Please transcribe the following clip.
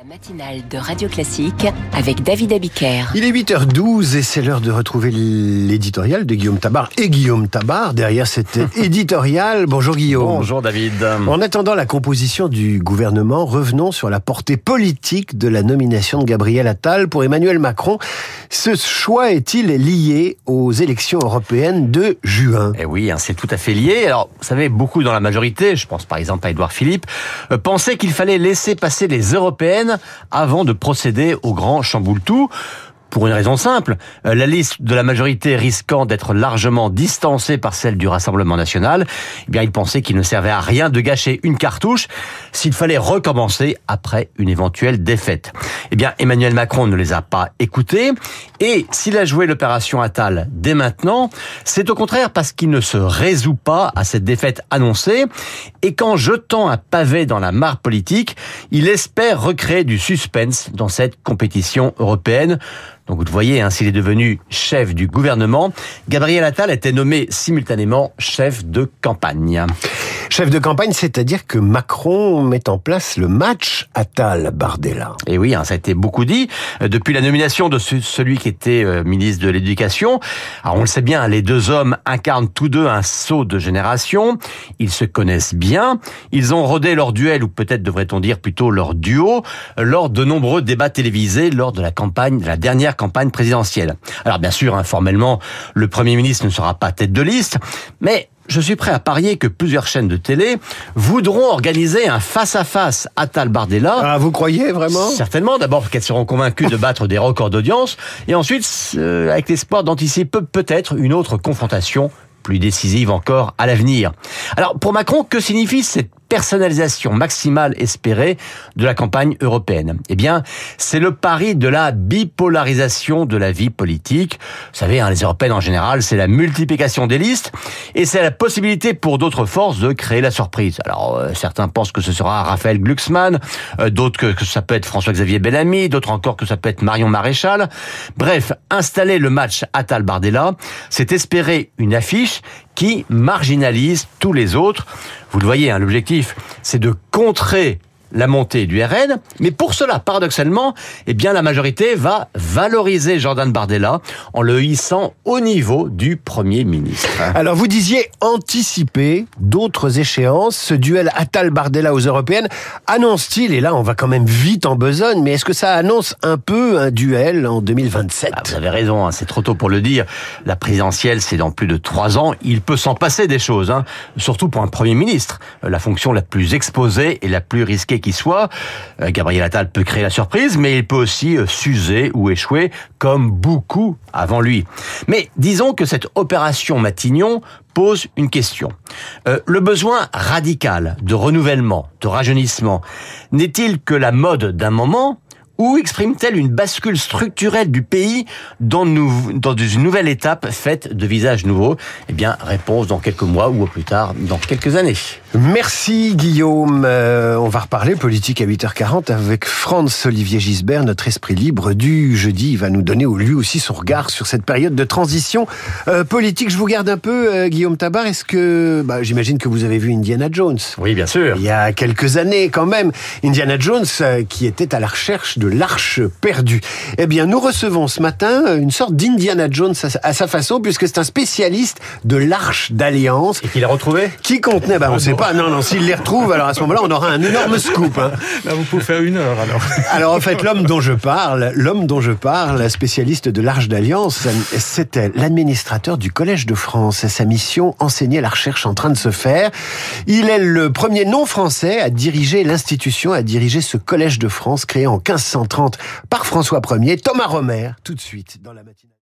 La matinale de Radio Classique avec David Abiker. Il est 8h12 et c'est l'heure de retrouver l'éditorial de Guillaume Tabar et Guillaume Tabar derrière cet éditorial. Bonjour Guillaume. Bonjour David. En attendant la composition du gouvernement, revenons sur la portée politique de la nomination de Gabriel Attal pour Emmanuel Macron. Ce choix est-il lié aux élections européennes de juin? Eh oui, hein, c'est tout à fait lié. Alors, vous savez, beaucoup dans la majorité, je pense par exemple à Édouard Philippe, euh, pensaient qu'il fallait laisser passer les européennes avant de procéder au grand chamboule-tout pour une raison simple. Euh, la liste de la majorité risquant d'être largement distancée par celle du Rassemblement national, eh bien, il pensait qu'il ne servait à rien de gâcher une cartouche s'il fallait recommencer après une éventuelle défaite. Eh bien, Emmanuel Macron ne les a pas écoutés et s'il a joué l'opération Attal dès maintenant, c'est au contraire parce qu'il ne se résout pas à cette défaite annoncée et qu'en jetant un pavé dans la mare politique, il espère recréer du suspense dans cette compétition européenne donc vous le voyez, hein, s'il est devenu chef du gouvernement, Gabriel Attal était nommé simultanément chef de campagne. Chef de campagne, c'est-à-dire que Macron met en place le match Attal-Bardella. Et oui, hein, ça a été beaucoup dit. Euh, depuis la nomination de celui qui était euh, ministre de l'Éducation, alors on le sait bien, les deux hommes incarnent tous deux un saut de génération. Ils se connaissent bien. Ils ont rodé leur duel, ou peut-être devrait-on dire plutôt leur duo, lors de nombreux débats télévisés lors de la campagne, de la dernière campagne présidentielle. Alors bien sûr, informellement, le Premier ministre ne sera pas tête de liste, mais je suis prêt à parier que plusieurs chaînes de télé voudront organiser un face-à-face à Tal Bardella. Ah, vous croyez vraiment? Certainement. D'abord qu'elles seront convaincues de battre des records d'audience, et ensuite euh, avec l'espoir d'anticiper peut-être une autre confrontation plus décisive encore à l'avenir. Alors pour Macron, que signifie cette personnalisation maximale espérée de la campagne européenne Eh bien, c'est le pari de la bipolarisation de la vie politique. Vous savez, hein, les européennes en général, c'est la multiplication des listes et c'est la possibilité pour d'autres forces de créer la surprise. Alors, euh, certains pensent que ce sera Raphaël Glucksmann, euh, d'autres que, ça peut être François-Xavier Bellamy, d'autres encore que ça peut être Marion Maréchal. Bref, installer le match Attal-Bardella, c'est espérer une affiche qui marginalise tous les autres. Vous le voyez, hein, l'objectif, c'est de contrer la montée du RN. Mais pour cela, paradoxalement, eh bien, la majorité va valoriser Jordan Bardella en le hissant au niveau du Premier ministre. Alors, vous disiez anticiper d'autres échéances. Ce duel Attal-Bardella aux européennes annonce-t-il, et là, on va quand même vite en besogne, mais est-ce que ça annonce un peu un duel en 2027 ah, Vous avez raison, hein, c'est trop tôt pour le dire. La présidentielle, c'est dans plus de trois ans. Il peut s'en passer des choses, hein, surtout pour un Premier ministre. La fonction la plus exposée et la plus risquée qui soit. Euh, Gabriel Attal peut créer la surprise, mais il peut aussi euh, s'user ou échouer, comme beaucoup avant lui. Mais disons que cette opération Matignon pose une question. Euh, le besoin radical de renouvellement, de rajeunissement, n'est-il que la mode d'un moment ou exprime-t-elle une bascule structurelle du pays dans, dans une nouvelle étape faite de visages nouveaux? Eh bien, réponse dans quelques mois ou au plus tard dans quelques années. Merci Guillaume. Euh, on va reparler politique à 8h40 avec Franz Olivier Gisbert, notre esprit libre du jeudi. Il va nous donner lui aussi son regard sur cette période de transition euh, politique. Je vous garde un peu, euh, Guillaume Tabar. Est-ce que, bah, j'imagine que vous avez vu Indiana Jones? Oui, bien sûr. Il y a quelques années quand même. Indiana Jones qui était à la recherche de l'arche perdue. Eh bien, nous recevons ce matin une sorte d'Indiana Jones à sa façon, puisque c'est un spécialiste de l'arche d'alliance. Et qu'il a retrouvé Qui contenait, bah, on sait pas, non, non, s'il les retrouve, alors à ce moment-là, on aura un énorme scoop. Hein. Là, vous pouvez faire une heure, alors. Alors, en fait, l'homme dont je parle, l'homme dont je parle, spécialiste de l'arche d'alliance, c'était l'administrateur du Collège de France. Sa mission, enseigner la recherche en train de se faire. Il est le premier non-français à diriger l'institution, à diriger ce Collège de France créé en 1500 30 par François Ier, Thomas Romer, tout de suite dans la matinée.